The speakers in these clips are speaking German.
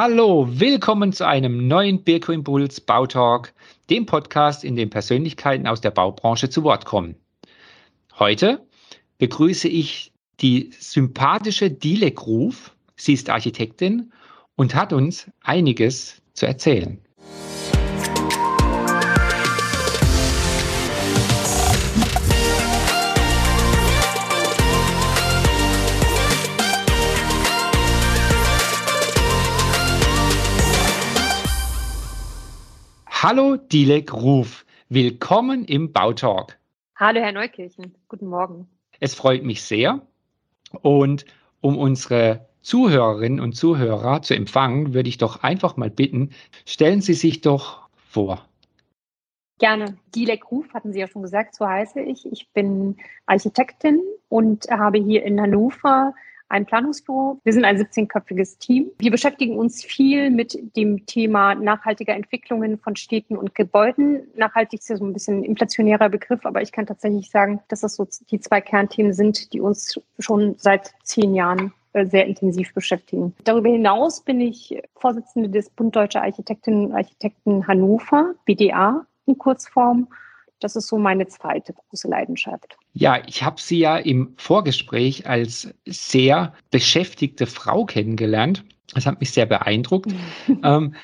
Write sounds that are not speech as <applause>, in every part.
Hallo, willkommen zu einem neuen Birko Impuls Bautalk, dem Podcast, in dem Persönlichkeiten aus der Baubranche zu Wort kommen. Heute begrüße ich die sympathische Dilek Ruf. Sie ist Architektin und hat uns einiges zu erzählen. Hallo Dilek Ruf, willkommen im Bautalk. Hallo Herr Neukirchen, guten Morgen. Es freut mich sehr und um unsere Zuhörerinnen und Zuhörer zu empfangen, würde ich doch einfach mal bitten, stellen Sie sich doch vor. Gerne. Dilek Ruf hatten Sie ja schon gesagt, so heiße ich. Ich bin Architektin und habe hier in Hannover ein Planungsbüro. Wir sind ein 17-köpfiges Team. Wir beschäftigen uns viel mit dem Thema nachhaltiger Entwicklungen von Städten und Gebäuden. Nachhaltig ist ja so ein bisschen ein inflationärer Begriff, aber ich kann tatsächlich sagen, dass das so die zwei Kernthemen sind, die uns schon seit zehn Jahren äh, sehr intensiv beschäftigen. Darüber hinaus bin ich Vorsitzende des Bund Deutscher Architektinnen und Architekten Hannover, BDA in Kurzform das ist so meine zweite große Leidenschaft. Ja, ich habe Sie ja im Vorgespräch als sehr beschäftigte Frau kennengelernt. Das hat mich sehr beeindruckt. ähm,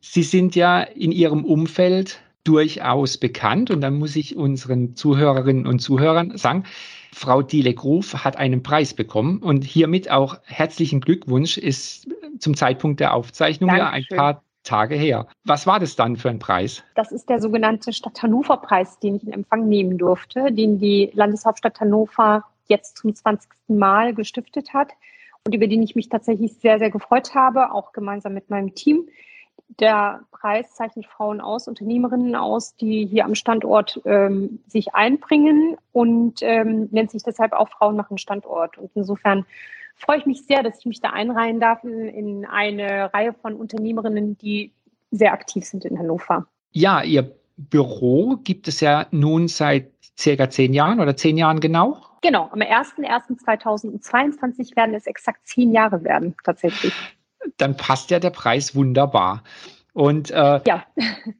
Sie sind ja in Ihrem Umfeld durchaus bekannt und dann muss ich unseren Zuhörerinnen und Zuhörern sagen, Frau Diele Gruf hat einen Preis bekommen und hiermit auch herzlichen Glückwunsch ist zum Zeitpunkt der Aufzeichnung Dankeschön. ja ein paar Tage her. Was war das dann für ein Preis? Das ist der sogenannte Stadt Hannover Preis, den ich in Empfang nehmen durfte, den die Landeshauptstadt Hannover jetzt zum 20. Mal gestiftet hat und über den ich mich tatsächlich sehr, sehr gefreut habe, auch gemeinsam mit meinem Team. Der Preis zeichnet Frauen aus, Unternehmerinnen aus, die hier am Standort ähm, sich einbringen und ähm, nennt sich deshalb auch Frauen machen Standort. Und insofern freue ich mich sehr, dass ich mich da einreihen darf in, in eine Reihe von Unternehmerinnen, die sehr aktiv sind in Hannover. Ja, Ihr Büro gibt es ja nun seit circa zehn Jahren oder zehn Jahren genau? Genau, am 01.01.2022 werden es exakt zehn Jahre werden, tatsächlich. Dann passt ja der Preis wunderbar. Und äh, ja.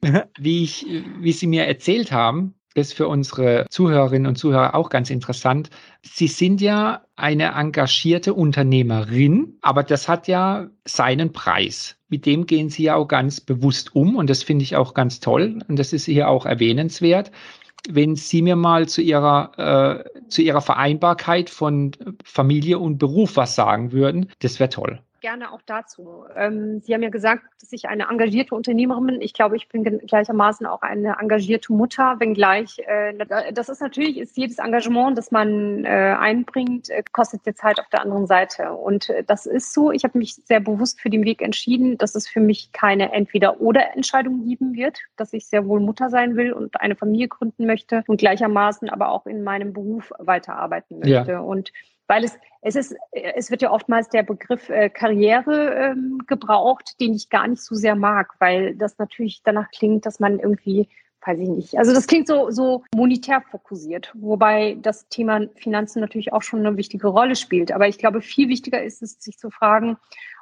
<laughs> wie, ich, wie Sie mir erzählt haben, ist für unsere Zuhörerinnen und Zuhörer auch ganz interessant. Sie sind ja eine engagierte Unternehmerin, aber das hat ja seinen Preis. Mit dem gehen Sie ja auch ganz bewusst um und das finde ich auch ganz toll und das ist hier auch erwähnenswert. Wenn Sie mir mal zu Ihrer, äh, zu Ihrer Vereinbarkeit von Familie und Beruf was sagen würden, das wäre toll gerne auch dazu. Ähm, Sie haben ja gesagt, dass ich eine engagierte Unternehmerin bin. Ich glaube, ich bin gleichermaßen auch eine engagierte Mutter, wenngleich äh, das ist natürlich, ist jedes Engagement, das man äh, einbringt, äh, kostet dir Zeit auf der anderen Seite. Und äh, das ist so. Ich habe mich sehr bewusst für den Weg entschieden, dass es für mich keine Entweder-Oder-Entscheidung geben wird, dass ich sehr wohl Mutter sein will und eine Familie gründen möchte und gleichermaßen aber auch in meinem Beruf weiterarbeiten möchte. Ja. Und weil es, es ist, es wird ja oftmals der Begriff äh, Karriere ähm, gebraucht, den ich gar nicht so sehr mag, weil das natürlich danach klingt, dass man irgendwie, weiß ich nicht, also das klingt so, so monetär fokussiert, wobei das Thema Finanzen natürlich auch schon eine wichtige Rolle spielt. Aber ich glaube, viel wichtiger ist es, sich zu fragen,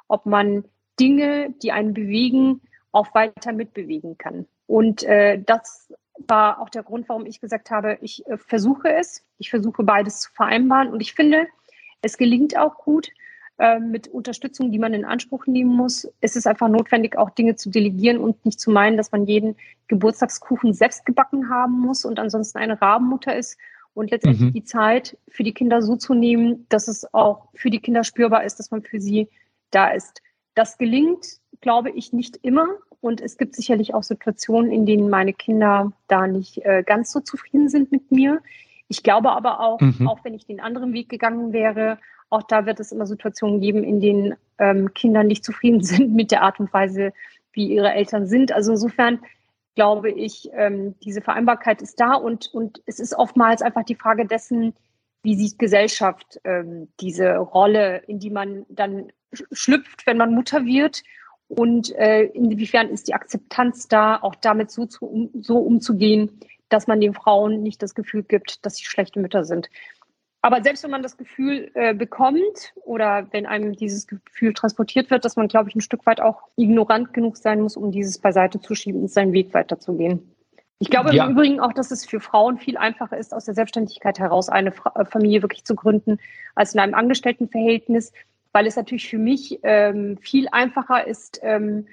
ob man Dinge, die einen bewegen, auch weiter mitbewegen kann. Und äh, das war auch der Grund, warum ich gesagt habe, ich äh, versuche es. Ich versuche beides zu vereinbaren. Und ich finde, es gelingt auch gut äh, mit Unterstützung, die man in Anspruch nehmen muss. Es ist einfach notwendig, auch Dinge zu delegieren und nicht zu meinen, dass man jeden Geburtstagskuchen selbst gebacken haben muss und ansonsten eine Rabenmutter ist. Und letztendlich mhm. die Zeit für die Kinder so zu nehmen, dass es auch für die Kinder spürbar ist, dass man für sie da ist. Das gelingt, glaube ich, nicht immer. Und es gibt sicherlich auch Situationen, in denen meine Kinder da nicht äh, ganz so zufrieden sind mit mir. Ich glaube aber auch, mhm. auch wenn ich den anderen Weg gegangen wäre, auch da wird es immer Situationen geben, in denen ähm, Kinder nicht zufrieden <laughs> sind mit der Art und Weise, wie ihre Eltern sind. Also insofern glaube ich, ähm, diese Vereinbarkeit ist da und, und es ist oftmals einfach die Frage dessen, wie sieht Gesellschaft ähm, diese Rolle, in die man dann schlüpft, wenn man Mutter wird und äh, inwiefern ist die Akzeptanz da, auch damit so, zu, um, so umzugehen, dass man den Frauen nicht das Gefühl gibt, dass sie schlechte Mütter sind. aber selbst wenn man das Gefühl äh, bekommt oder wenn einem dieses Gefühl transportiert wird, dass man, glaube ich, ein Stück weit auch ignorant genug sein muss, um dieses beiseite zu schieben und seinen Weg weiterzugehen. Ich glaube ja. im Übrigen auch, dass es für Frauen viel einfacher ist, aus der Selbstständigkeit heraus eine äh, Familie wirklich zu gründen, als in einem Angestelltenverhältnis, weil es natürlich für mich ähm, viel einfacher ist, ähm,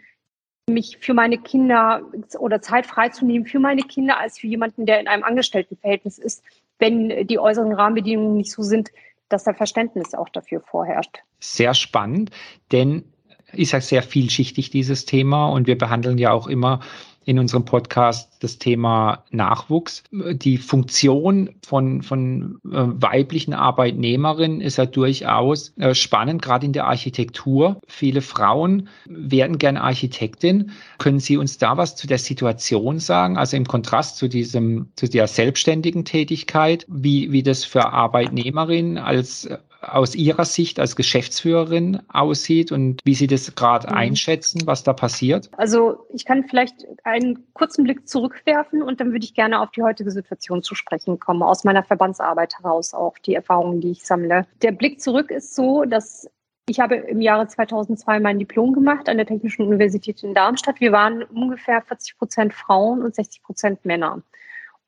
mich für meine Kinder oder Zeit freizunehmen für meine Kinder als für jemanden, der in einem Angestelltenverhältnis ist, wenn die äußeren Rahmenbedingungen nicht so sind, dass da Verständnis auch dafür vorherrscht. Sehr spannend, denn ist ja sehr vielschichtig, dieses Thema. Und wir behandeln ja auch immer in unserem Podcast das Thema Nachwuchs. Die Funktion von, von äh, weiblichen Arbeitnehmerinnen ist ja durchaus äh, spannend, gerade in der Architektur. Viele Frauen werden gerne Architektin. Können Sie uns da was zu der Situation sagen? Also im Kontrast zu diesem, zu der selbstständigen Tätigkeit, wie, wie das für Arbeitnehmerinnen als aus Ihrer Sicht als Geschäftsführerin aussieht und wie Sie das gerade mhm. einschätzen, was da passiert? Also ich kann vielleicht einen kurzen Blick zurückwerfen und dann würde ich gerne auf die heutige Situation zu sprechen kommen, aus meiner Verbandsarbeit heraus auch die Erfahrungen, die ich sammle. Der Blick zurück ist so, dass ich habe im Jahre 2002 mein Diplom gemacht an der Technischen Universität in Darmstadt. Wir waren ungefähr 40 Prozent Frauen und 60 Prozent Männer.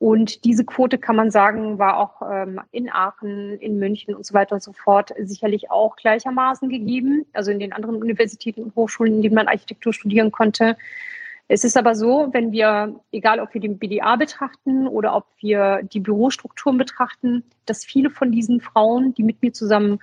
Und diese Quote kann man sagen, war auch ähm, in Aachen, in München und so weiter und so fort sicherlich auch gleichermaßen gegeben. Also in den anderen Universitäten und Hochschulen, in denen man Architektur studieren konnte. Es ist aber so, wenn wir, egal ob wir den BDA betrachten oder ob wir die Bürostrukturen betrachten, dass viele von diesen Frauen, die mit mir zusammen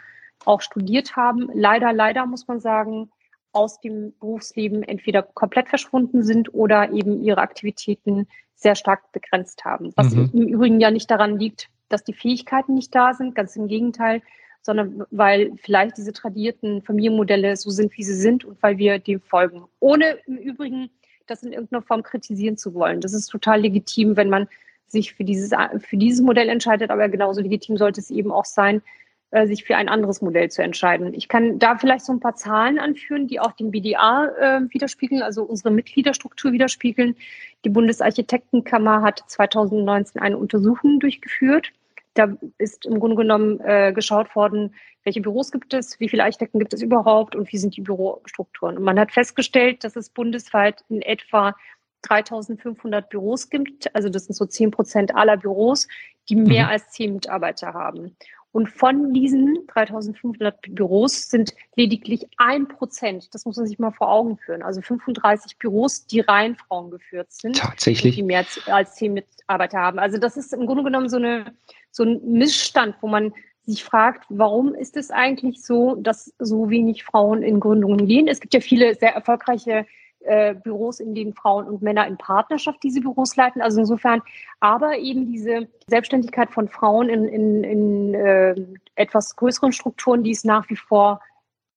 auch studiert haben, leider, leider muss man sagen, aus dem Berufsleben entweder komplett verschwunden sind oder eben ihre Aktivitäten sehr stark begrenzt haben. Was mhm. im Übrigen ja nicht daran liegt, dass die Fähigkeiten nicht da sind, ganz im Gegenteil, sondern weil vielleicht diese tradierten Familienmodelle so sind, wie sie sind und weil wir dem folgen. Ohne im Übrigen das in irgendeiner Form kritisieren zu wollen. Das ist total legitim, wenn man sich für dieses, für dieses Modell entscheidet, aber genauso legitim sollte es eben auch sein, äh, sich für ein anderes Modell zu entscheiden. Ich kann da vielleicht so ein paar Zahlen anführen, die auch den BDA äh, widerspiegeln, also unsere Mitgliederstruktur widerspiegeln. Die Bundesarchitektenkammer hat 2019 eine Untersuchung durchgeführt. Da ist im Grunde genommen äh, geschaut worden, welche Büros gibt es, wie viele Architekten gibt es überhaupt und wie sind die Bürostrukturen. Und man hat festgestellt, dass es bundesweit in etwa 3500 Büros gibt. Also das sind so 10 Prozent aller Büros, die mehr mhm. als zehn Mitarbeiter haben. Und von diesen 3500 Büros sind lediglich ein Prozent, das muss man sich mal vor Augen führen, also 35 Büros, die rein Frauen geführt sind. Tatsächlich. Die mehr als zehn Mitarbeiter haben. Also das ist im Grunde genommen so, eine, so ein Missstand, wo man sich fragt, warum ist es eigentlich so, dass so wenig Frauen in Gründungen gehen? Es gibt ja viele sehr erfolgreiche äh, Büros, in denen Frauen und Männer in Partnerschaft diese Büros leiten. Also insofern, aber eben diese Selbstständigkeit von Frauen in, in, in äh, etwas größeren Strukturen, die ist nach wie vor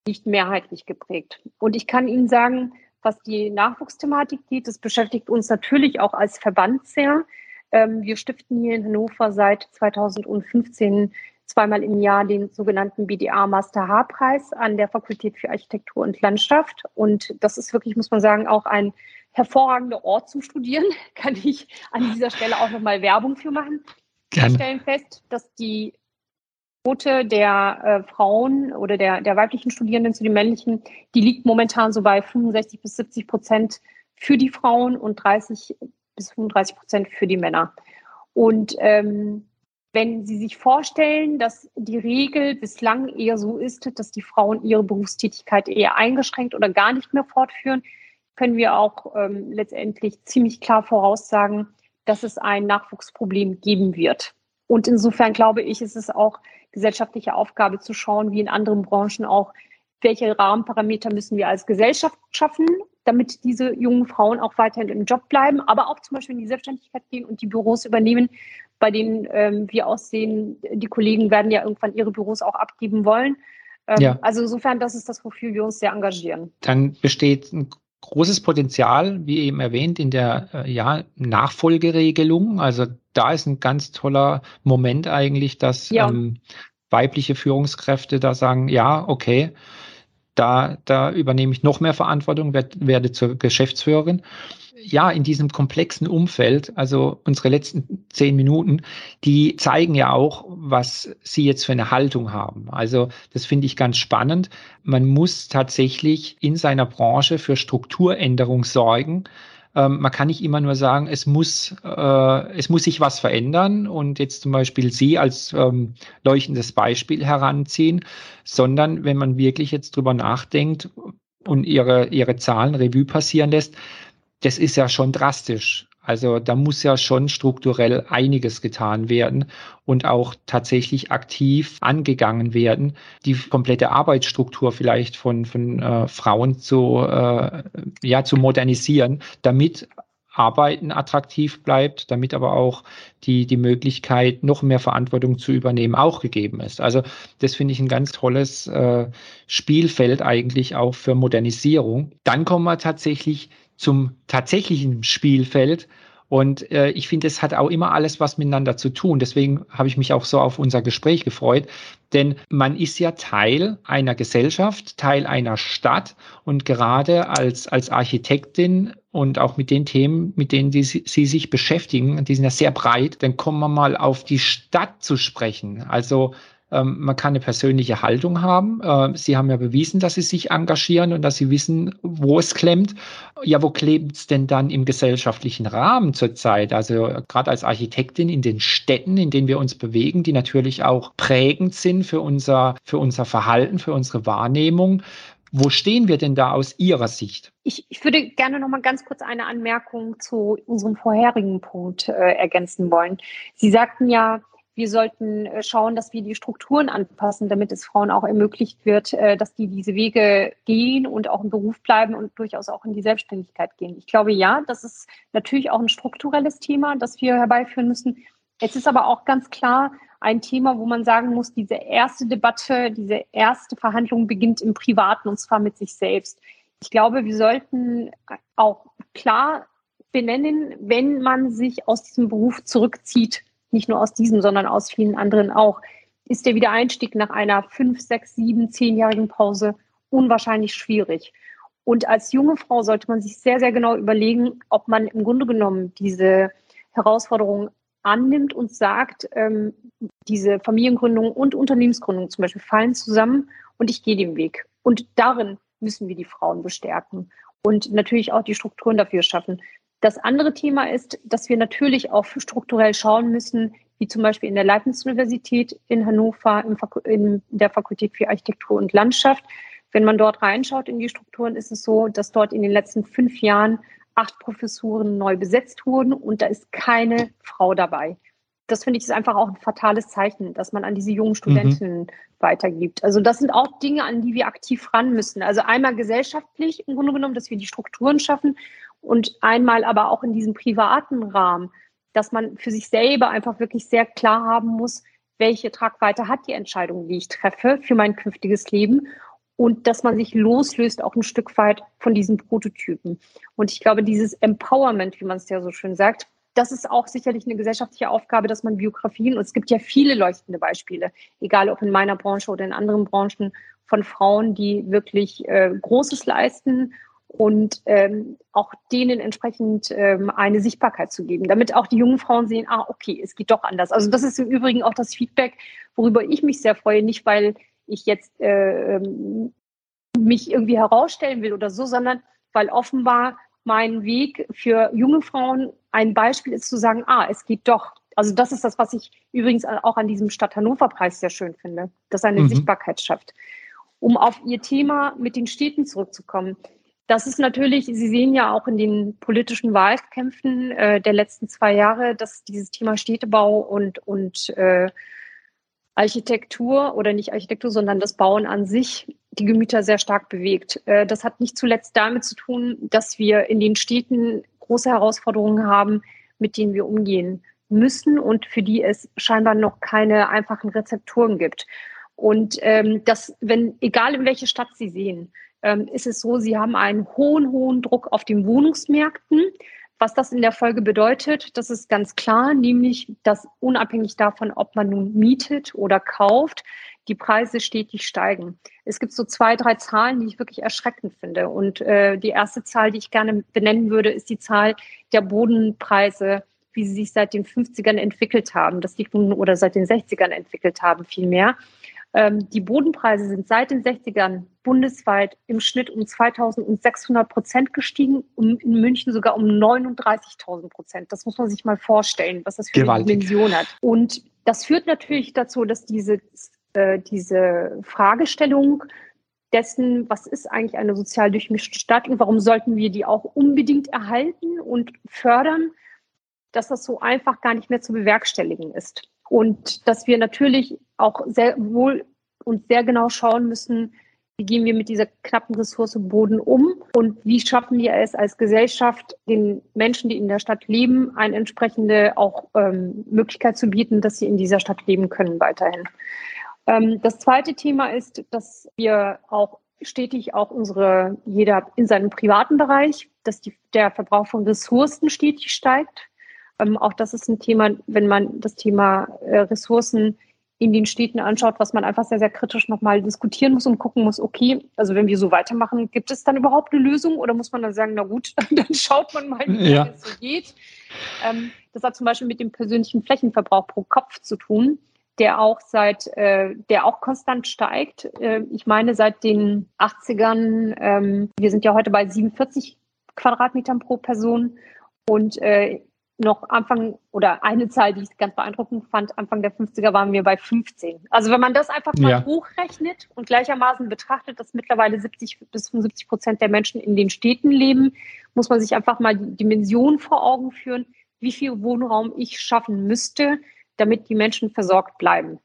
nicht mehrheitlich geprägt. Und ich kann Ihnen sagen, was die Nachwuchsthematik geht, das beschäftigt uns natürlich auch als Verband sehr. Ähm, wir stiften hier in Hannover seit 2015 zweimal im Jahr den sogenannten BDA Master H-Preis an der Fakultät für Architektur und Landschaft. Und das ist wirklich, muss man sagen, auch ein hervorragender Ort zum Studieren. <laughs> Kann ich an dieser Stelle auch nochmal Werbung für machen. Wir stellen fest, dass die Quote der äh, Frauen oder der, der weiblichen Studierenden zu den männlichen, die liegt momentan so bei 65 bis 70 Prozent für die Frauen und 30 bis 35 Prozent für die Männer. Und ähm, wenn Sie sich vorstellen, dass die Regel bislang eher so ist, dass die Frauen ihre Berufstätigkeit eher eingeschränkt oder gar nicht mehr fortführen, können wir auch ähm, letztendlich ziemlich klar voraussagen, dass es ein Nachwuchsproblem geben wird. Und insofern glaube ich, ist es auch gesellschaftliche Aufgabe zu schauen, wie in anderen Branchen auch, welche Rahmenparameter müssen wir als Gesellschaft schaffen, damit diese jungen Frauen auch weiterhin im Job bleiben, aber auch zum Beispiel in die Selbstständigkeit gehen und die Büros übernehmen, bei denen ähm, wir aussehen, die Kollegen werden ja irgendwann ihre Büros auch abgeben wollen. Ähm, ja. Also insofern, das ist das, wofür wir uns sehr engagieren. Dann besteht ein großes Potenzial, wie eben erwähnt, in der äh, ja, Nachfolgeregelung. Also da ist ein ganz toller Moment eigentlich, dass ja. ähm, weibliche Führungskräfte da sagen, ja, okay, da, da übernehme ich noch mehr Verantwortung, werd, werde zur Geschäftsführerin. Ja, in diesem komplexen Umfeld, also unsere letzten zehn Minuten, die zeigen ja auch, was Sie jetzt für eine Haltung haben. Also das finde ich ganz spannend. Man muss tatsächlich in seiner Branche für Strukturänderung sorgen. Ähm, man kann nicht immer nur sagen, es muss, äh, es muss sich was verändern und jetzt zum Beispiel Sie als ähm, leuchtendes Beispiel heranziehen, sondern wenn man wirklich jetzt drüber nachdenkt und Ihre, Ihre Zahlen Revue passieren lässt, das ist ja schon drastisch. Also da muss ja schon strukturell einiges getan werden und auch tatsächlich aktiv angegangen werden, die komplette Arbeitsstruktur vielleicht von, von äh, Frauen zu, äh, ja, zu modernisieren, damit Arbeiten attraktiv bleibt, damit aber auch die, die Möglichkeit, noch mehr Verantwortung zu übernehmen, auch gegeben ist. Also das finde ich ein ganz tolles äh, Spielfeld eigentlich auch für Modernisierung. Dann kommen wir tatsächlich zum tatsächlichen Spielfeld. Und äh, ich finde, es hat auch immer alles was miteinander zu tun. Deswegen habe ich mich auch so auf unser Gespräch gefreut. Denn man ist ja Teil einer Gesellschaft, Teil einer Stadt. Und gerade als, als Architektin und auch mit den Themen, mit denen die, Sie sich beschäftigen, die sind ja sehr breit, dann kommen wir mal auf die Stadt zu sprechen. Also ähm, man kann eine persönliche Haltung haben. Äh, sie haben ja bewiesen, dass Sie sich engagieren und dass Sie wissen, wo es klemmt. Ja, wo klebt es denn dann im gesellschaftlichen Rahmen zurzeit? Also gerade als Architektin in den Städten, in denen wir uns bewegen, die natürlich auch prägend sind für unser, für unser Verhalten, für unsere Wahrnehmung. Wo stehen wir denn da aus Ihrer Sicht? Ich, ich würde gerne noch mal ganz kurz eine Anmerkung zu unserem vorherigen Punkt äh, ergänzen wollen. Sie sagten ja, wir sollten äh, schauen, dass wir die Strukturen anpassen, damit es Frauen auch ermöglicht wird, äh, dass die diese Wege gehen und auch im Beruf bleiben und durchaus auch in die Selbstständigkeit gehen. Ich glaube, ja, das ist natürlich auch ein strukturelles Thema, das wir herbeiführen müssen. Es ist aber auch ganz klar ein Thema, wo man sagen muss, diese erste Debatte, diese erste Verhandlung beginnt im Privaten und zwar mit sich selbst. Ich glaube, wir sollten auch klar benennen, wenn man sich aus diesem Beruf zurückzieht, nicht nur aus diesem, sondern aus vielen anderen auch, ist der Wiedereinstieg nach einer fünf, sechs, sieben, zehnjährigen Pause unwahrscheinlich schwierig. Und als junge Frau sollte man sich sehr, sehr genau überlegen, ob man im Grunde genommen diese Herausforderung annimmt und sagt, ähm, diese Familiengründung und Unternehmensgründung zum Beispiel fallen zusammen und ich gehe den Weg. Und darin müssen wir die Frauen bestärken und natürlich auch die Strukturen dafür schaffen. Das andere Thema ist, dass wir natürlich auch strukturell schauen müssen, wie zum Beispiel in der Leibniz-Universität in Hannover in der Fakultät für Architektur und Landschaft. Wenn man dort reinschaut in die Strukturen, ist es so, dass dort in den letzten fünf Jahren acht Professuren neu besetzt wurden und da ist keine Frau dabei. Das finde ich ist einfach auch ein fatales Zeichen, dass man an diese jungen Studentinnen mhm. weitergibt. Also das sind auch Dinge, an die wir aktiv ran müssen. Also einmal gesellschaftlich im Grunde genommen, dass wir die Strukturen schaffen und einmal aber auch in diesem privaten Rahmen, dass man für sich selber einfach wirklich sehr klar haben muss, welche Tragweite hat die Entscheidung, die ich treffe für mein künftiges Leben und dass man sich loslöst auch ein Stück weit von diesen Prototypen. Und ich glaube, dieses Empowerment, wie man es ja so schön sagt, das ist auch sicherlich eine gesellschaftliche Aufgabe, dass man Biografien, und es gibt ja viele leuchtende Beispiele, egal ob in meiner Branche oder in anderen Branchen, von Frauen, die wirklich äh, Großes leisten und ähm, auch denen entsprechend ähm, eine Sichtbarkeit zu geben, damit auch die jungen Frauen sehen, ah, okay, es geht doch anders. Also das ist im Übrigen auch das Feedback, worüber ich mich sehr freue, nicht weil ich jetzt äh, mich irgendwie herausstellen will oder so, sondern weil offenbar mein Weg für junge Frauen ein Beispiel ist zu sagen, ah, es geht doch. Also das ist das, was ich übrigens auch an diesem Stadt Hannover Preis sehr schön finde, dass eine mhm. Sichtbarkeit schafft. Um auf Ihr Thema mit den Städten zurückzukommen. Das ist natürlich, Sie sehen ja auch in den politischen Wahlkämpfen äh, der letzten zwei Jahre, dass dieses Thema Städtebau und, und äh, Architektur oder nicht Architektur, sondern das Bauen an sich die Gemüter sehr stark bewegt. Äh, das hat nicht zuletzt damit zu tun, dass wir in den Städten große Herausforderungen haben, mit denen wir umgehen müssen und für die es scheinbar noch keine einfachen Rezepturen gibt. Und ähm, das, wenn, egal in welche Stadt Sie sehen, ähm, ist es so, sie haben einen hohen, hohen Druck auf den Wohnungsmärkten. Was das in der Folge bedeutet, das ist ganz klar, nämlich, dass unabhängig davon, ob man nun mietet oder kauft, die Preise stetig steigen. Es gibt so zwei, drei Zahlen, die ich wirklich erschreckend finde. Und äh, die erste Zahl, die ich gerne benennen würde, ist die Zahl der Bodenpreise, wie sie sich seit den 50ern entwickelt haben. Das liegt nun oder seit den 60ern entwickelt haben, vielmehr. Ähm, die Bodenpreise sind seit den 60ern bundesweit im Schnitt um 2600 Prozent gestiegen, um in München sogar um 39.000 Prozent. Das muss man sich mal vorstellen, was das für Gewaltig. eine Dimension hat. Und das führt natürlich dazu, dass diese, äh, diese Fragestellung dessen, was ist eigentlich eine sozial durchmischte Stadt und warum sollten wir die auch unbedingt erhalten und fördern, dass das so einfach gar nicht mehr zu bewerkstelligen ist. Und dass wir natürlich auch sehr wohl und sehr genau schauen müssen, wie gehen wir mit dieser knappen Ressource Boden um und wie schaffen wir es als Gesellschaft, den Menschen, die in der Stadt leben, eine entsprechende auch ähm, Möglichkeit zu bieten, dass sie in dieser Stadt leben können weiterhin. Ähm, das zweite Thema ist, dass wir auch stetig auch unsere, jeder in seinem privaten Bereich, dass die, der Verbrauch von Ressourcen stetig steigt. Ähm, auch das ist ein Thema, wenn man das Thema äh, Ressourcen in den Städten anschaut, was man einfach sehr, sehr kritisch nochmal diskutieren muss und gucken muss, okay, also wenn wir so weitermachen, gibt es dann überhaupt eine Lösung oder muss man dann sagen, na gut, <laughs> dann schaut man mal, wie ja. es so geht. Ähm, das hat zum Beispiel mit dem persönlichen Flächenverbrauch pro Kopf zu tun, der auch seit, äh, der auch konstant steigt. Äh, ich meine, seit den 80ern, ähm, wir sind ja heute bei 47 Quadratmetern pro Person und äh, noch Anfang oder eine Zahl, die ich ganz beeindruckend fand, Anfang der 50er waren wir bei 15. Also wenn man das einfach mal ja. hochrechnet und gleichermaßen betrachtet, dass mittlerweile 70 bis 75 Prozent der Menschen in den Städten leben, muss man sich einfach mal die Dimension vor Augen führen, wie viel Wohnraum ich schaffen müsste, damit die Menschen versorgt bleiben.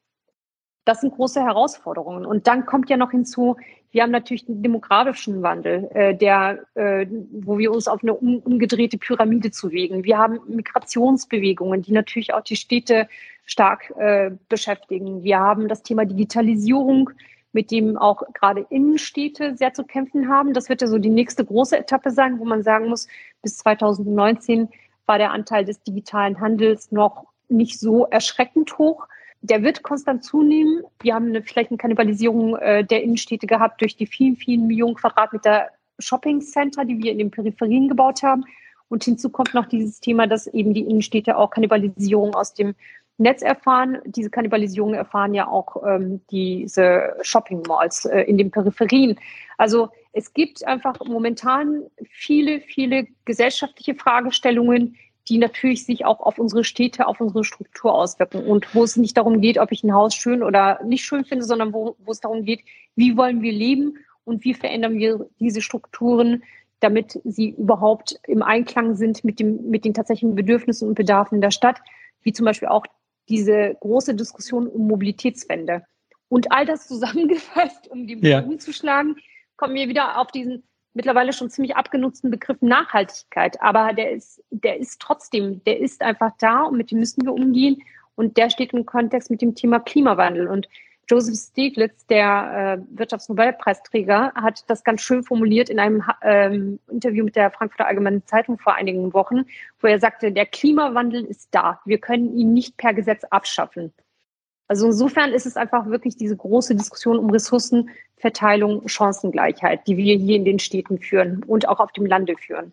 Das sind große Herausforderungen. Und dann kommt ja noch hinzu, wir haben natürlich den demografischen Wandel, äh, der, äh, wo wir uns auf eine um, umgedrehte Pyramide zuwegen. Wir haben Migrationsbewegungen, die natürlich auch die Städte stark äh, beschäftigen. Wir haben das Thema Digitalisierung, mit dem auch gerade Innenstädte sehr zu kämpfen haben. Das wird ja so die nächste große Etappe sein, wo man sagen muss, bis 2019 war der Anteil des digitalen Handels noch nicht so erschreckend hoch der wird konstant zunehmen. Wir haben eine Flächenkannibalisierung äh, der Innenstädte gehabt durch die vielen, vielen Millionen Quadratmeter Shopping Center, die wir in den Peripherien gebaut haben. Und hinzu kommt noch dieses Thema, dass eben die Innenstädte auch Kannibalisierung aus dem Netz erfahren. Diese Kannibalisierung erfahren ja auch ähm, diese Shopping Malls äh, in den Peripherien. Also es gibt einfach momentan viele, viele gesellschaftliche Fragestellungen, die natürlich sich auch auf unsere Städte, auf unsere Struktur auswirken und wo es nicht darum geht, ob ich ein Haus schön oder nicht schön finde, sondern wo, wo es darum geht, wie wollen wir leben und wie verändern wir diese Strukturen, damit sie überhaupt im Einklang sind mit, dem, mit den tatsächlichen Bedürfnissen und Bedarfen der Stadt, wie zum Beispiel auch diese große Diskussion um Mobilitätswende. Und all das zusammengefasst, um die ja. umzuschlagen, kommen wir wieder auf diesen mittlerweile schon ziemlich abgenutzten Begriff Nachhaltigkeit. Aber der ist, der ist trotzdem, der ist einfach da und mit dem müssen wir umgehen. Und der steht im Kontext mit dem Thema Klimawandel. Und Joseph Stiglitz, der äh, Wirtschaftsnobelpreisträger, hat das ganz schön formuliert in einem ähm, Interview mit der Frankfurter Allgemeinen Zeitung vor einigen Wochen, wo er sagte, der Klimawandel ist da. Wir können ihn nicht per Gesetz abschaffen. Also insofern ist es einfach wirklich diese große Diskussion um Ressourcenverteilung, Chancengleichheit, die wir hier in den Städten führen und auch auf dem Lande führen.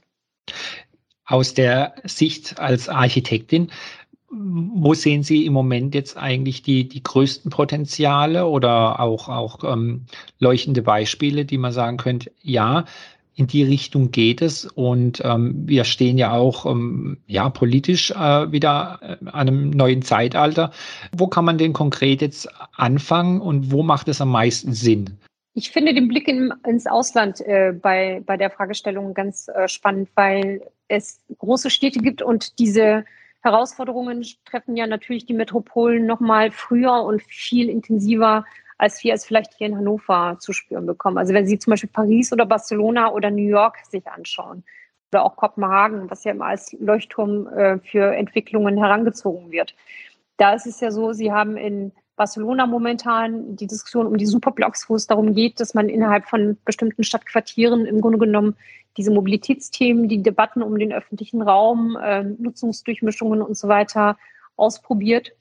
Aus der Sicht als Architektin, wo sehen Sie im Moment jetzt eigentlich die, die größten Potenziale oder auch, auch ähm, leuchtende Beispiele, die man sagen könnte, ja, in die Richtung geht es. Und ähm, wir stehen ja auch ähm, ja, politisch äh, wieder äh, an einem neuen Zeitalter. Wo kann man denn konkret jetzt anfangen und wo macht es am meisten Sinn? Ich finde den Blick in, ins Ausland äh, bei, bei der Fragestellung ganz äh, spannend, weil es große Städte gibt und diese Herausforderungen treffen ja natürlich die Metropolen noch mal früher und viel intensiver als wir es vielleicht hier in Hannover zu spüren bekommen. Also wenn Sie zum Beispiel Paris oder Barcelona oder New York sich anschauen oder auch Kopenhagen, was ja immer als Leuchtturm äh, für Entwicklungen herangezogen wird. Da ist es ja so, Sie haben in Barcelona momentan die Diskussion um die Superblocks, wo es darum geht, dass man innerhalb von bestimmten Stadtquartieren im Grunde genommen diese Mobilitätsthemen, die Debatten um den öffentlichen Raum, äh, Nutzungsdurchmischungen und so weiter ausprobiert.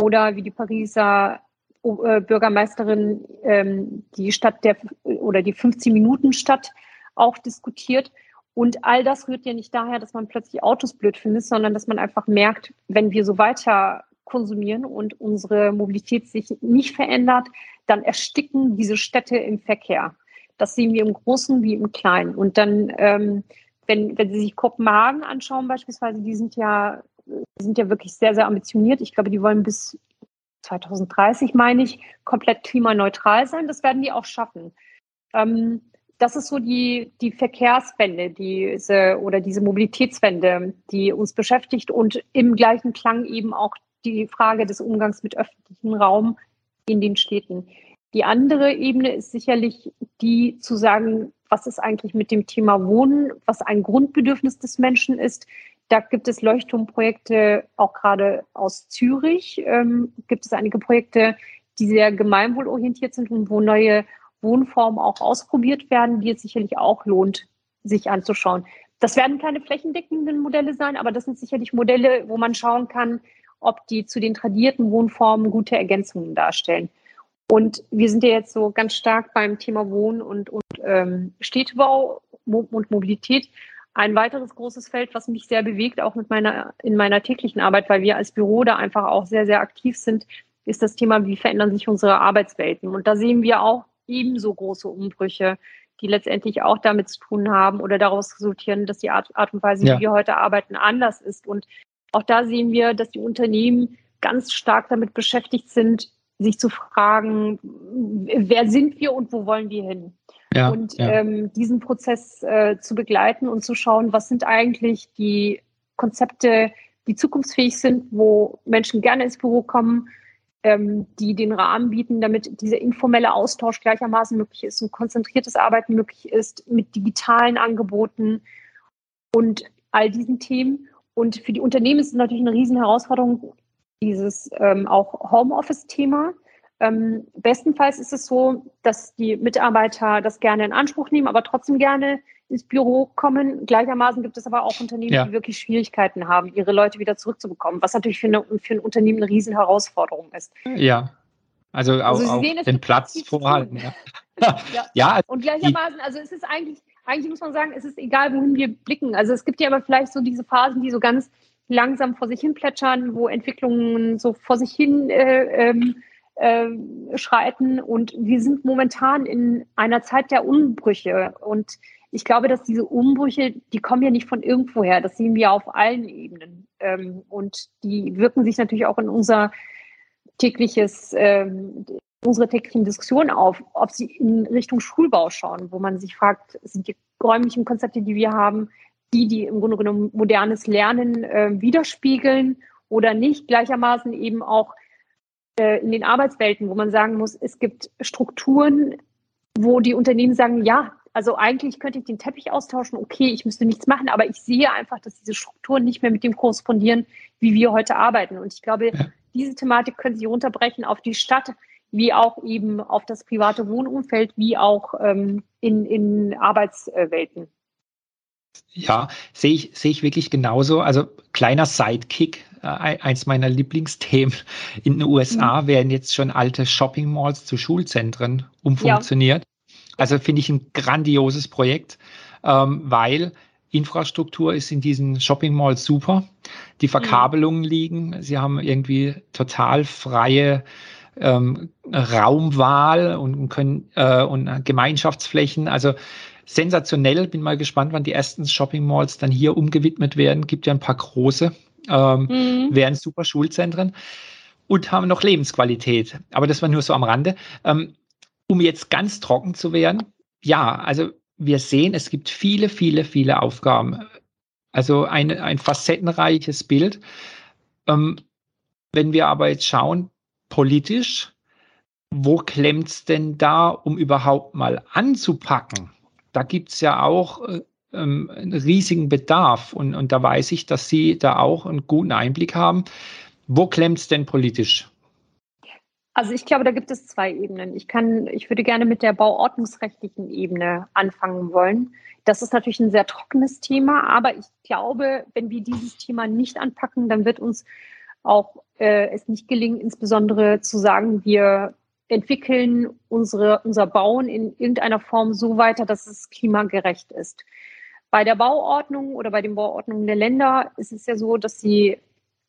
Oder wie die Pariser Bürgermeisterin ähm, die Stadt der oder die 15-Minuten-Stadt auch diskutiert. Und all das rührt ja nicht daher, dass man plötzlich Autos blöd findet, sondern dass man einfach merkt, wenn wir so weiter konsumieren und unsere Mobilität sich nicht verändert, dann ersticken diese Städte im Verkehr. Das sehen wir im Großen wie im Kleinen. Und dann, ähm, wenn, wenn Sie sich Kopenhagen anschauen beispielsweise, die sind ja, sind ja wirklich sehr, sehr ambitioniert. Ich glaube, die wollen bis 2030, meine ich, komplett klimaneutral sein. Das werden die auch schaffen. Ähm, das ist so die, die Verkehrswende, diese oder diese Mobilitätswende, die uns beschäftigt und im gleichen Klang eben auch die Frage des Umgangs mit öffentlichem Raum in den Städten. Die andere Ebene ist sicherlich die zu sagen, was ist eigentlich mit dem Thema Wohnen, was ein Grundbedürfnis des Menschen ist. Da gibt es Leuchtturmprojekte, auch gerade aus Zürich ähm, gibt es einige Projekte, die sehr gemeinwohlorientiert sind und wo neue Wohnformen auch ausprobiert werden, die es sicherlich auch lohnt, sich anzuschauen. Das werden keine flächendeckenden Modelle sein, aber das sind sicherlich Modelle, wo man schauen kann, ob die zu den tradierten Wohnformen gute Ergänzungen darstellen. Und wir sind ja jetzt so ganz stark beim Thema Wohnen und, und ähm, Städtebau und Mobilität. Ein weiteres großes Feld, was mich sehr bewegt, auch mit meiner, in meiner täglichen Arbeit, weil wir als Büro da einfach auch sehr, sehr aktiv sind, ist das Thema, wie verändern sich unsere Arbeitswelten. Und da sehen wir auch ebenso große Umbrüche, die letztendlich auch damit zu tun haben oder daraus resultieren, dass die Art, Art und Weise, ja. wie wir heute arbeiten, anders ist. Und auch da sehen wir, dass die Unternehmen ganz stark damit beschäftigt sind, sich zu fragen, wer sind wir und wo wollen wir hin? Ja, und ja. Ähm, diesen Prozess äh, zu begleiten und zu schauen, was sind eigentlich die Konzepte, die zukunftsfähig sind, wo Menschen gerne ins Büro kommen, ähm, die den Rahmen bieten, damit dieser informelle Austausch gleichermaßen möglich ist und konzentriertes Arbeiten möglich ist mit digitalen Angeboten und all diesen Themen. Und für die Unternehmen ist es natürlich eine riesen Herausforderung, dieses ähm, auch Homeoffice-Thema. Ähm, bestenfalls ist es so, dass die Mitarbeiter das gerne in Anspruch nehmen, aber trotzdem gerne ins Büro kommen. Gleichermaßen gibt es aber auch Unternehmen, ja. die wirklich Schwierigkeiten haben, ihre Leute wieder zurückzubekommen, was natürlich für, eine, für ein Unternehmen eine Riesenherausforderung ist. Ja, also auch, also auch sehen, den Platz vorhalten. <laughs> Ja. ja. ja. Und gleichermaßen, also es ist eigentlich, eigentlich muss man sagen, es ist egal, wohin wir blicken. Also es gibt ja aber vielleicht so diese Phasen, die so ganz langsam vor sich hin plätschern, wo Entwicklungen so vor sich hin äh, ähm, äh, schreiten. Und wir sind momentan in einer Zeit der Umbrüche. Und ich glaube, dass diese Umbrüche, die kommen ja nicht von irgendwoher. Das sehen wir auf allen Ebenen. Ähm, und die wirken sich natürlich auch in unser tägliches, ähm, unsere täglichen Diskussionen auf, ob sie in Richtung Schulbau schauen, wo man sich fragt, sind die räumlichen Konzepte, die wir haben, die, die im Grunde genommen modernes Lernen äh, widerspiegeln oder nicht, gleichermaßen eben auch in den Arbeitswelten, wo man sagen muss, es gibt Strukturen, wo die Unternehmen sagen, ja, also eigentlich könnte ich den Teppich austauschen, okay, ich müsste nichts machen, aber ich sehe einfach, dass diese Strukturen nicht mehr mit dem korrespondieren, wie wir heute arbeiten. Und ich glaube, ja. diese Thematik können Sie runterbrechen auf die Stadt, wie auch eben auf das private Wohnumfeld, wie auch ähm, in, in Arbeitswelten. Ja, sehe ich, sehe ich wirklich genauso. Also kleiner Sidekick, äh, eins meiner Lieblingsthemen. <laughs> In den USA mhm. werden jetzt schon alte Shopping Malls zu Schulzentren umfunktioniert. Ja. Also finde ich ein grandioses Projekt, ähm, weil Infrastruktur ist in diesen Shopping Malls super. Die mhm. Verkabelungen mhm. liegen. Sie haben irgendwie total freie ähm, Raumwahl und können äh, und Gemeinschaftsflächen. Also sensationell. Bin mal gespannt, wann die ersten Shopping Malls dann hier umgewidmet werden. Gibt ja ein paar große, ähm, mhm. wären super Schulzentren und haben noch Lebensqualität. Aber das war nur so am Rande. Ähm, um jetzt ganz trocken zu werden, ja, also wir sehen, es gibt viele, viele, viele Aufgaben. Also ein, ein facettenreiches Bild. Ähm, wenn wir aber jetzt schauen, politisch, wo klemmt es denn da, um überhaupt mal anzupacken? Da gibt es ja auch äh, ähm, einen riesigen Bedarf. Und, und da weiß ich, dass Sie da auch einen guten Einblick haben. Wo klemmt es denn politisch? Also ich glaube, da gibt es zwei Ebenen. Ich kann, ich würde gerne mit der bauordnungsrechtlichen Ebene anfangen wollen. Das ist natürlich ein sehr trockenes Thema, aber ich glaube, wenn wir dieses Thema nicht anpacken, dann wird uns auch äh, es nicht gelingt, insbesondere zu sagen, wir entwickeln unsere, unser Bauen in irgendeiner Form so weiter, dass es klimagerecht ist. Bei der Bauordnung oder bei den Bauordnungen der Länder ist es ja so, dass sie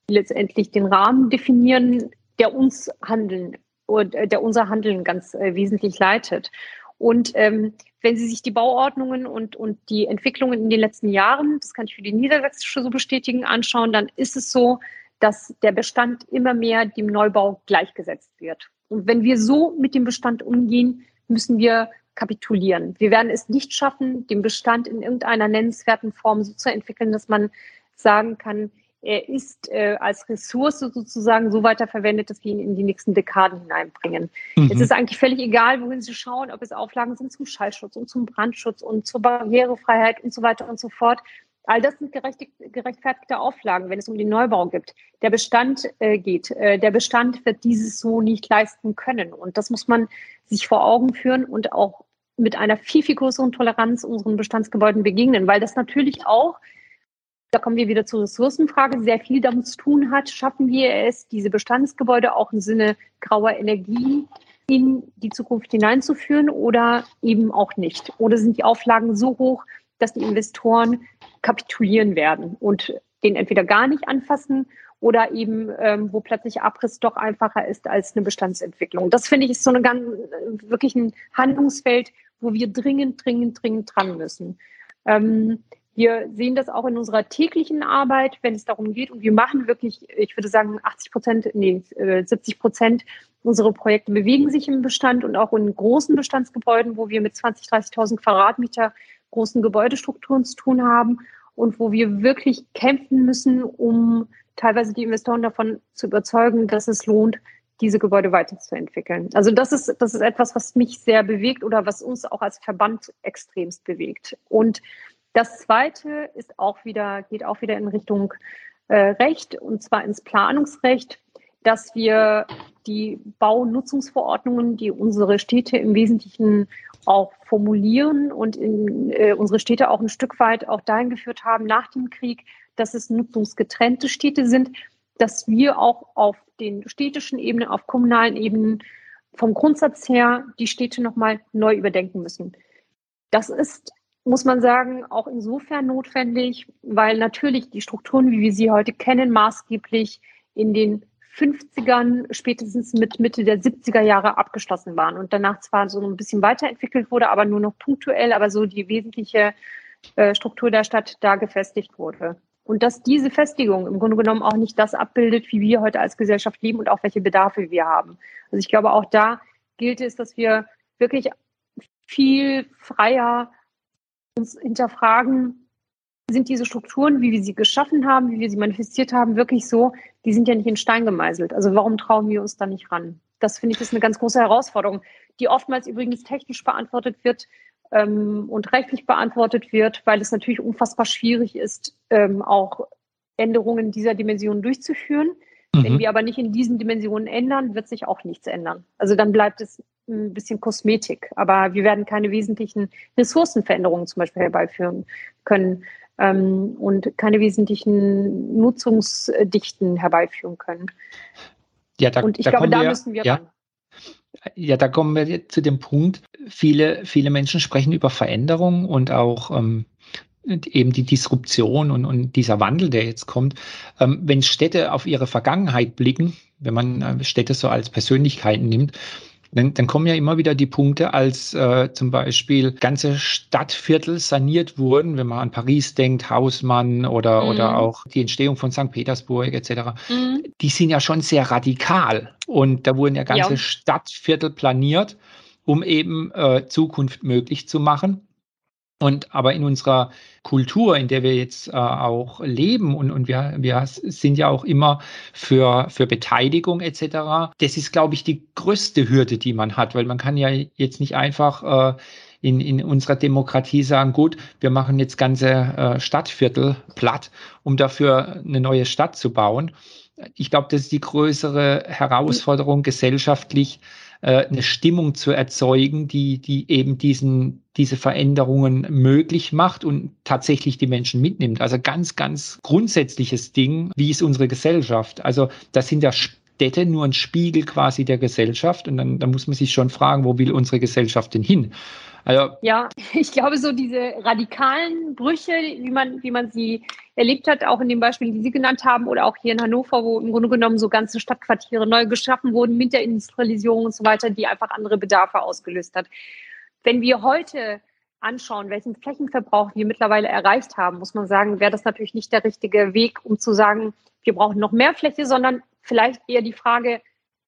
letztendlich den Rahmen definieren, der uns handeln äh, der unser Handeln ganz äh, wesentlich leitet. Und ähm, wenn Sie sich die Bauordnungen und, und die Entwicklungen in den letzten Jahren, das kann ich für die Niedersächsische so bestätigen, anschauen, dann ist es so, dass der Bestand immer mehr dem Neubau gleichgesetzt wird. Und wenn wir so mit dem Bestand umgehen, müssen wir kapitulieren. Wir werden es nicht schaffen, den Bestand in irgendeiner nennenswerten Form so zu entwickeln, dass man sagen kann, er ist äh, als Ressource sozusagen so weiterverwendet, dass wir ihn in die nächsten Dekaden hineinbringen. Mhm. Es ist eigentlich völlig egal, wohin Sie schauen, ob es Auflagen sind zum Schallschutz und zum Brandschutz und zur Barrierefreiheit und so weiter und so fort. All das sind gerechtfertigte Auflagen, wenn es um den Neubau geht. Der Bestand äh, geht. Äh, der Bestand wird dieses so nicht leisten können. Und das muss man sich vor Augen führen und auch mit einer viel, viel größeren Toleranz unseren Bestandsgebäuden begegnen, weil das natürlich auch da kommen wir wieder zur Ressourcenfrage, sehr viel damit zu tun hat. Schaffen wir es, diese Bestandsgebäude auch im Sinne grauer Energie in die Zukunft hineinzuführen oder eben auch nicht? Oder sind die Auflagen so hoch, dass die Investoren kapitulieren werden und den entweder gar nicht anfassen oder eben, ähm, wo plötzlich Abriss doch einfacher ist als eine Bestandsentwicklung. Das finde ich ist so eine ganz, wirklich ein Handlungsfeld, wo wir dringend, dringend, dringend dran müssen. Ähm, wir sehen das auch in unserer täglichen Arbeit, wenn es darum geht. Und wir machen wirklich, ich würde sagen, 80 Prozent, nee, 70 äh, Prozent unserer Projekte bewegen sich im Bestand und auch in großen Bestandsgebäuden, wo wir mit 20, 30.000 Quadratmeter großen Gebäudestrukturen zu tun haben und wo wir wirklich kämpfen müssen, um teilweise die Investoren davon zu überzeugen, dass es lohnt, diese Gebäude weiterzuentwickeln. Also das ist, das ist etwas, was mich sehr bewegt oder was uns auch als Verband extremst bewegt. Und das zweite ist auch wieder, geht auch wieder in Richtung äh, Recht und zwar ins Planungsrecht, dass wir die Baunutzungsverordnungen, die unsere Städte im Wesentlichen auch formulieren und in, äh, unsere Städte auch ein Stück weit auch dahin geführt haben nach dem Krieg, dass es nutzungsgetrennte Städte sind, dass wir auch auf den städtischen Ebenen, auf kommunalen Ebenen vom Grundsatz her die Städte nochmal neu überdenken müssen. Das ist muss man sagen, auch insofern notwendig, weil natürlich die Strukturen, wie wir sie heute kennen, maßgeblich in den 50ern, spätestens mit Mitte der 70er Jahre abgeschlossen waren und danach zwar so ein bisschen weiterentwickelt wurde, aber nur noch punktuell, aber so die wesentliche äh, Struktur der Stadt da gefestigt wurde. Und dass diese Festigung im Grunde genommen auch nicht das abbildet, wie wir heute als Gesellschaft leben und auch welche Bedarfe wir haben. Also ich glaube, auch da gilt es, dass wir wirklich viel freier uns hinterfragen, sind diese Strukturen, wie wir sie geschaffen haben, wie wir sie manifestiert haben, wirklich so, die sind ja nicht in Stein gemeißelt. Also warum trauen wir uns da nicht ran? Das finde ich ist eine ganz große Herausforderung, die oftmals übrigens technisch beantwortet wird ähm, und rechtlich beantwortet wird, weil es natürlich unfassbar schwierig ist, ähm, auch Änderungen dieser Dimension durchzuführen. Mhm. Wenn wir aber nicht in diesen Dimensionen ändern, wird sich auch nichts ändern. Also dann bleibt es ein bisschen Kosmetik, aber wir werden keine wesentlichen Ressourcenveränderungen zum Beispiel herbeiführen können ähm, und keine wesentlichen Nutzungsdichten herbeiführen können. Ja, da, und ich da glaube, da wir, müssen wir ja. ran. Ja, da kommen wir zu dem Punkt, viele, viele Menschen sprechen über Veränderung und auch ähm, eben die Disruption und, und dieser Wandel, der jetzt kommt. Ähm, wenn Städte auf ihre Vergangenheit blicken, wenn man äh, Städte so als Persönlichkeiten nimmt, dann, dann kommen ja immer wieder die Punkte, als äh, zum Beispiel ganze Stadtviertel saniert wurden, wenn man an Paris denkt, Hausmann oder, mhm. oder auch die Entstehung von St. Petersburg etc. Mhm. Die sind ja schon sehr radikal und da wurden ja ganze ja. Stadtviertel planiert, um eben äh, Zukunft möglich zu machen. Und aber in unserer Kultur, in der wir jetzt äh, auch leben und, und wir, wir sind ja auch immer für, für Beteiligung etc., das ist, glaube ich, die größte Hürde, die man hat, weil man kann ja jetzt nicht einfach äh, in, in unserer Demokratie sagen, gut, wir machen jetzt ganze äh, Stadtviertel platt, um dafür eine neue Stadt zu bauen. Ich glaube, das ist die größere Herausforderung gesellschaftlich, äh, eine Stimmung zu erzeugen, die, die eben diesen, diese Veränderungen möglich macht und tatsächlich die Menschen mitnimmt. Also ganz, ganz grundsätzliches Ding, wie ist unsere Gesellschaft? Also das sind ja Städte nur ein Spiegel quasi der Gesellschaft und dann, dann muss man sich schon fragen, wo will unsere Gesellschaft denn hin? Also, ja, <laughs> ich glaube, so diese radikalen Brüche, wie man, wie man sie erlebt hat, auch in den Beispielen, die Sie genannt haben, oder auch hier in Hannover, wo im Grunde genommen so ganze Stadtquartiere neu geschaffen wurden mit der Industrialisierung und so weiter, die einfach andere Bedarfe ausgelöst hat. Wenn wir heute anschauen, welchen Flächenverbrauch wir mittlerweile erreicht haben, muss man sagen, wäre das natürlich nicht der richtige Weg, um zu sagen, wir brauchen noch mehr Fläche, sondern vielleicht eher die Frage,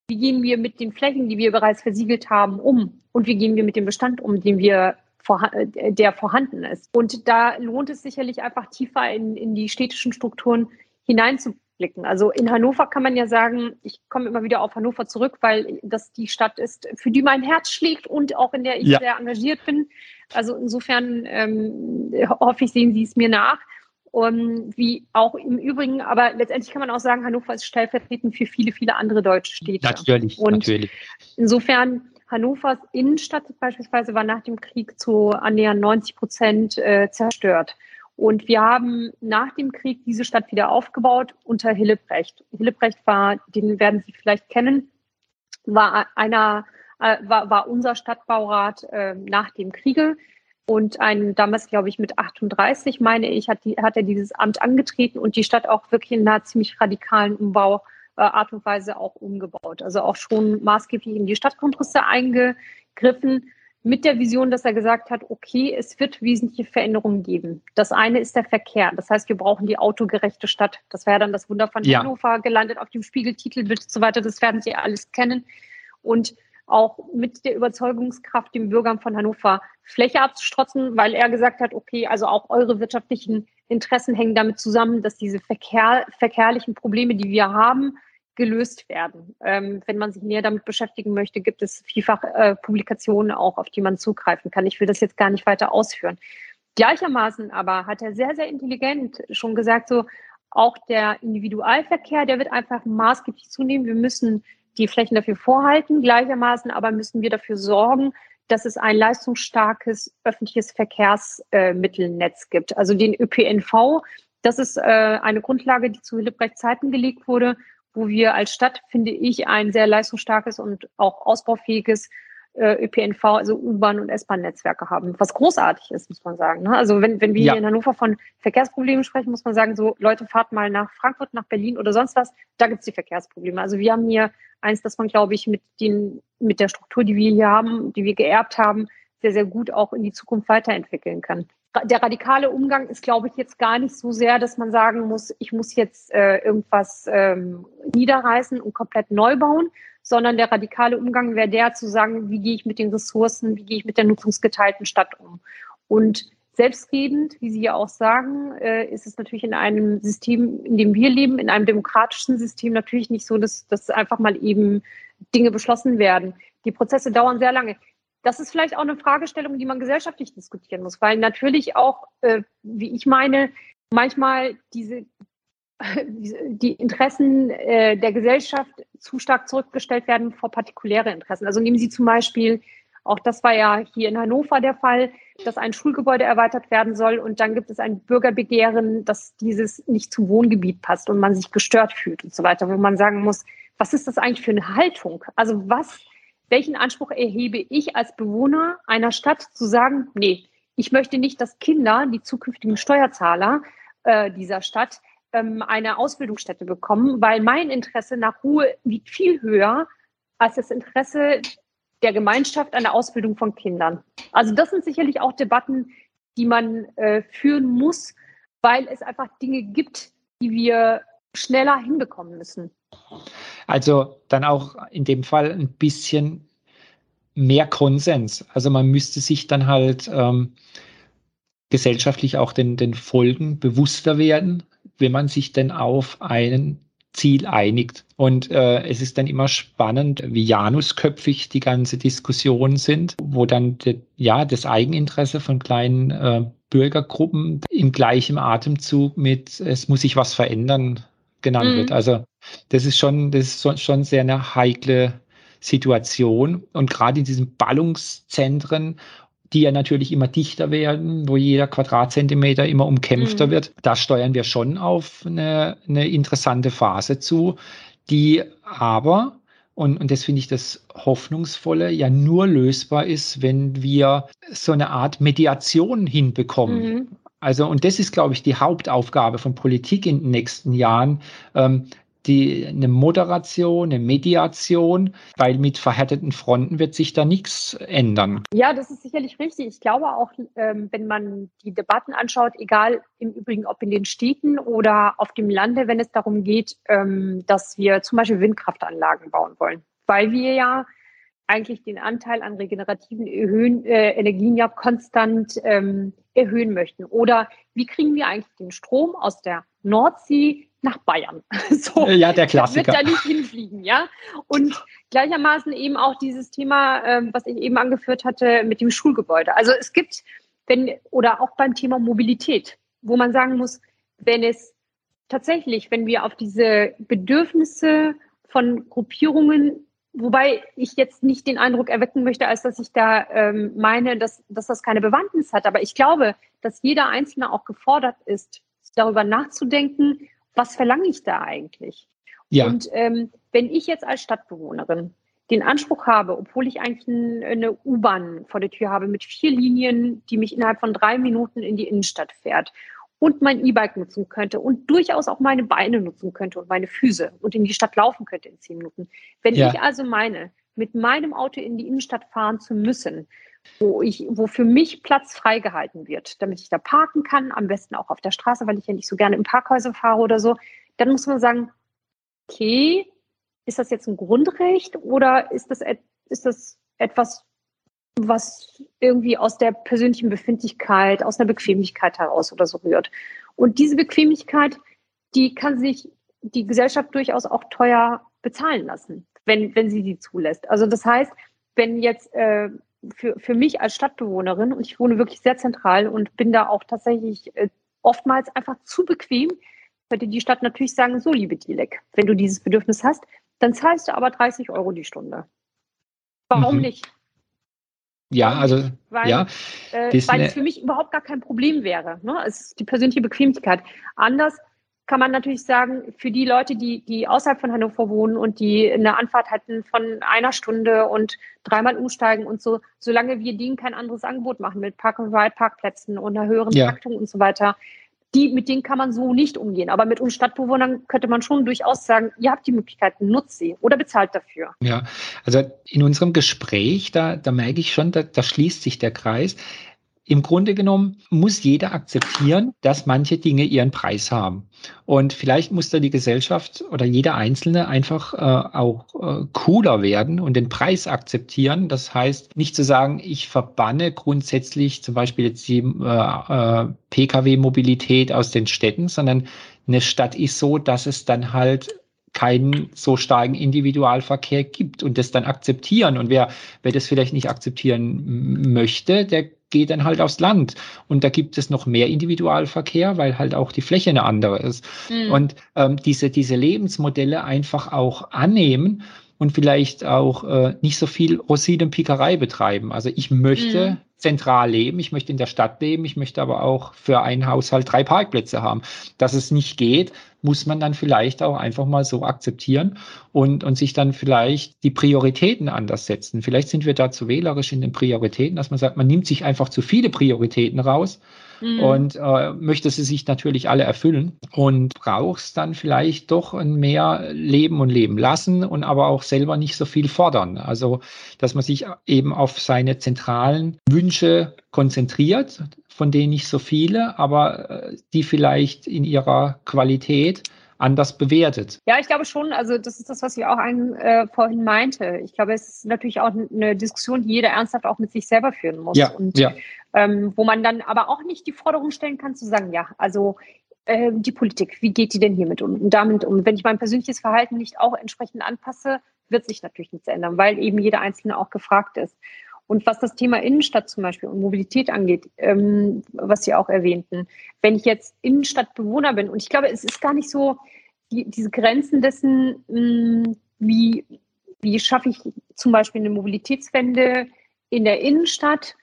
wie gehen wir mit den Flächen, die wir bereits versiegelt haben, um? Und wie gehen wir mit dem Bestand um, den wir der vorhanden ist. Und da lohnt es sicherlich einfach tiefer in, in die städtischen Strukturen hineinzublicken. Also in Hannover kann man ja sagen, ich komme immer wieder auf Hannover zurück, weil das die Stadt ist, für die mein Herz schlägt und auch in der ich ja. sehr engagiert bin. Also insofern ähm, hoffe ich, sehen Sie es mir nach. Und wie auch im Übrigen, aber letztendlich kann man auch sagen, Hannover ist stellvertretend für viele, viele andere deutsche Städte. Natürlich, und natürlich. Insofern, Hannovers Innenstadt beispielsweise war nach dem Krieg zu annähernd 90 Prozent äh, zerstört. Und wir haben nach dem Krieg diese Stadt wieder aufgebaut unter Hillebrecht. Hillebrecht war, den werden Sie vielleicht kennen, war einer, äh, war, war unser Stadtbaurat äh, nach dem Kriege. Und ein, damals, glaube ich, mit 38, meine ich, hat, die, hat er dieses Amt angetreten und die Stadt auch wirklich in einer ziemlich radikalen Umbau äh, Art und Weise auch umgebaut. Also auch schon maßgeblich in die Stadtgrundrisse eingegriffen, mit der Vision, dass er gesagt hat, okay, es wird wesentliche Veränderungen geben. Das eine ist der Verkehr. Das heißt, wir brauchen die autogerechte Stadt. Das wäre dann das Wunder von ja. Hannover, gelandet auf dem Spiegeltitelbild und so weiter. Das werden Sie alles kennen. Und auch mit der Überzeugungskraft, den Bürgern von Hannover Fläche abzustrotzen, weil er gesagt hat, okay, also auch eure wirtschaftlichen Interessen hängen damit zusammen, dass diese verkehr, verkehrlichen Probleme, die wir haben, gelöst werden. Ähm, wenn man sich näher damit beschäftigen möchte, gibt es vielfach äh, Publikationen auch, auf die man zugreifen kann. Ich will das jetzt gar nicht weiter ausführen. Gleichermaßen aber hat er sehr, sehr intelligent schon gesagt, so auch der Individualverkehr, der wird einfach maßgeblich zunehmen. Wir müssen die Flächen dafür vorhalten. Gleichermaßen aber müssen wir dafür sorgen, dass es ein leistungsstarkes öffentliches Verkehrsmittelnetz gibt. Also den ÖPNV, das ist äh, eine Grundlage, die zu Hillebrecht Zeiten gelegt wurde, wo wir als Stadt, finde ich, ein sehr leistungsstarkes und auch ausbaufähiges äh, ÖPNV, also U-Bahn- und S-Bahn-Netzwerke haben, was großartig ist, muss man sagen. Ne? Also wenn, wenn wir ja. hier in Hannover von Verkehrsproblemen sprechen, muss man sagen, so Leute, fahrt mal nach Frankfurt, nach Berlin oder sonst was, da gibt es die Verkehrsprobleme. Also wir haben hier eins, das man, glaube ich, mit, den, mit der Struktur, die wir hier haben, die wir geerbt haben, sehr, sehr gut auch in die Zukunft weiterentwickeln kann. Der radikale Umgang ist, glaube ich, jetzt gar nicht so sehr, dass man sagen muss, ich muss jetzt äh, irgendwas ähm, niederreißen und komplett neu bauen, sondern der radikale Umgang wäre der zu sagen, wie gehe ich mit den Ressourcen, wie gehe ich mit der nutzungsgeteilten Stadt um. Und selbstredend, wie Sie ja auch sagen, äh, ist es natürlich in einem System, in dem wir leben, in einem demokratischen System natürlich nicht so, dass, dass einfach mal eben Dinge beschlossen werden. Die Prozesse dauern sehr lange. Das ist vielleicht auch eine Fragestellung, die man gesellschaftlich diskutieren muss, weil natürlich auch, äh, wie ich meine, manchmal diese <laughs> die Interessen äh, der Gesellschaft zu stark zurückgestellt werden vor partikuläre Interessen. Also nehmen Sie zum Beispiel, auch das war ja hier in Hannover der Fall, dass ein Schulgebäude erweitert werden soll und dann gibt es ein Bürgerbegehren, dass dieses nicht zum Wohngebiet passt und man sich gestört fühlt und so weiter, wo man sagen muss, was ist das eigentlich für eine Haltung? Also was, welchen Anspruch erhebe ich als Bewohner einer Stadt zu sagen, nee, ich möchte nicht, dass Kinder, die zukünftigen Steuerzahler äh, dieser Stadt, ähm, eine Ausbildungsstätte bekommen, weil mein Interesse nach Ruhe wiegt viel höher als das Interesse der Gemeinschaft an der Ausbildung von Kindern. Also das sind sicherlich auch Debatten, die man äh, führen muss, weil es einfach Dinge gibt, die wir schneller hinbekommen müssen. Also dann auch in dem Fall ein bisschen mehr Konsens. Also man müsste sich dann halt ähm, gesellschaftlich auch den, den Folgen bewusster werden wenn man sich denn auf ein Ziel einigt. Und äh, es ist dann immer spannend, wie janusköpfig die ganze Diskussion sind, wo dann de, ja das Eigeninteresse von kleinen äh, Bürgergruppen im gleichen Atemzug mit es muss sich was verändern genannt mhm. wird. Also das ist schon, das ist schon sehr eine heikle Situation. Und gerade in diesen Ballungszentren die ja natürlich immer dichter werden, wo jeder Quadratzentimeter immer umkämpfter mhm. wird. Da steuern wir schon auf eine, eine interessante Phase zu, die aber und, und das finde ich das Hoffnungsvolle, ja nur lösbar ist, wenn wir so eine Art Mediation hinbekommen. Mhm. Also, und das ist, glaube ich, die Hauptaufgabe von Politik in den nächsten Jahren, ähm, die, eine Moderation, eine Mediation, weil mit verhärteten Fronten wird sich da nichts ändern. Ja, das ist sicherlich richtig. Ich glaube auch, ähm, wenn man die Debatten anschaut, egal im Übrigen ob in den Städten oder auf dem Lande, wenn es darum geht, ähm, dass wir zum Beispiel Windkraftanlagen bauen wollen, weil wir ja eigentlich den Anteil an regenerativen erhöhen, äh, Energien ja konstant ähm, erhöhen möchten. Oder wie kriegen wir eigentlich den Strom aus der Nordsee nach Bayern. <laughs> So, ja, der Klassiker. Wird da nicht hinfliegen, ja. Und gleichermaßen eben auch dieses Thema, ähm, was ich eben angeführt hatte mit dem Schulgebäude. Also es gibt, wenn, oder auch beim Thema Mobilität, wo man sagen muss, wenn es tatsächlich, wenn wir auf diese Bedürfnisse von Gruppierungen, wobei ich jetzt nicht den Eindruck erwecken möchte, als dass ich da ähm, meine, dass, dass das keine Bewandtnis hat, aber ich glaube, dass jeder Einzelne auch gefordert ist, darüber nachzudenken, was verlange ich da eigentlich? Ja. Und ähm, wenn ich jetzt als Stadtbewohnerin den Anspruch habe, obwohl ich eigentlich ein, eine U-Bahn vor der Tür habe mit vier Linien, die mich innerhalb von drei Minuten in die Innenstadt fährt und mein E-Bike nutzen könnte und durchaus auch meine Beine nutzen könnte und meine Füße und in die Stadt laufen könnte in zehn Minuten. Wenn ja. ich also meine, mit meinem Auto in die Innenstadt fahren zu müssen, wo, ich, wo für mich Platz freigehalten wird, damit ich da parken kann, am besten auch auf der Straße, weil ich ja nicht so gerne im Parkhäuser fahre oder so, dann muss man sagen, okay, ist das jetzt ein Grundrecht oder ist das, ist das etwas, was irgendwie aus der persönlichen Befindlichkeit, aus der Bequemlichkeit heraus oder so rührt? Und diese Bequemlichkeit, die kann sich die Gesellschaft durchaus auch teuer bezahlen lassen, wenn, wenn sie die zulässt. Also das heißt, wenn jetzt äh, für, für mich als Stadtbewohnerin, und ich wohne wirklich sehr zentral und bin da auch tatsächlich äh, oftmals einfach zu bequem, könnte die Stadt natürlich sagen, so liebe Dilek, wenn du dieses Bedürfnis hast, dann zahlst du aber 30 Euro die Stunde. Warum mhm. nicht? Ja, also weil, ja, äh, weil es für mich überhaupt gar kein Problem wäre. Ne? Es ist die persönliche Bequemlichkeit. Anders kann man natürlich sagen, für die Leute, die, die außerhalb von Hannover wohnen und die eine Anfahrt hatten von einer Stunde und dreimal umsteigen und so, solange wir denen kein anderes Angebot machen mit Park-and-Ride-Parkplätzen und einer höheren ja. Taktung und so weiter, die, mit denen kann man so nicht umgehen. Aber mit uns Stadtbewohnern könnte man schon durchaus sagen, ihr habt die Möglichkeiten, nutzt sie oder bezahlt dafür. Ja, also in unserem Gespräch, da, da merke ich schon, da, da schließt sich der Kreis im Grunde genommen muss jeder akzeptieren, dass manche Dinge ihren Preis haben. Und vielleicht muss da die Gesellschaft oder jeder Einzelne einfach äh, auch äh, cooler werden und den Preis akzeptieren. Das heißt, nicht zu sagen, ich verbanne grundsätzlich zum Beispiel jetzt die äh, äh Pkw-Mobilität aus den Städten, sondern eine Stadt ist so, dass es dann halt keinen so starken Individualverkehr gibt und das dann akzeptieren. Und wer, wer das vielleicht nicht akzeptieren möchte, der geht dann halt aufs Land. Und da gibt es noch mehr Individualverkehr, weil halt auch die Fläche eine andere ist. Mhm. Und ähm, diese, diese Lebensmodelle einfach auch annehmen und vielleicht auch äh, nicht so viel Rosinenpickerei betreiben. Also ich möchte mhm. Zentral leben, ich möchte in der Stadt leben, ich möchte aber auch für einen Haushalt drei Parkplätze haben. Dass es nicht geht, muss man dann vielleicht auch einfach mal so akzeptieren und, und sich dann vielleicht die Prioritäten anders setzen. Vielleicht sind wir da zu wählerisch in den Prioritäten, dass man sagt, man nimmt sich einfach zu viele Prioritäten raus mhm. und äh, möchte sie sich natürlich alle erfüllen und brauchst dann vielleicht doch ein mehr Leben und Leben lassen und aber auch selber nicht so viel fordern. Also, dass man sich eben auf seine zentralen Wünsche konzentriert, von denen nicht so viele, aber äh, die vielleicht in ihrer Qualität anders bewertet. Ja, ich glaube schon. Also das ist das, was ich auch ein, äh, vorhin meinte. Ich glaube, es ist natürlich auch eine Diskussion, die jeder ernsthaft auch mit sich selber führen muss. Ja, und ja. Ähm, wo man dann aber auch nicht die Forderung stellen kann zu sagen, ja, also äh, die Politik, wie geht die denn hiermit um und damit um? Wenn ich mein persönliches Verhalten nicht auch entsprechend anpasse, wird sich natürlich nichts ändern, weil eben jeder Einzelne auch gefragt ist. Und was das Thema Innenstadt zum Beispiel und Mobilität angeht, ähm, was Sie auch erwähnten, wenn ich jetzt Innenstadtbewohner bin, und ich glaube, es ist gar nicht so die, diese Grenzen dessen, mh, mm, wie, wie schaffe ich zum Beispiel eine Mobilitätswende in der Innenstadt?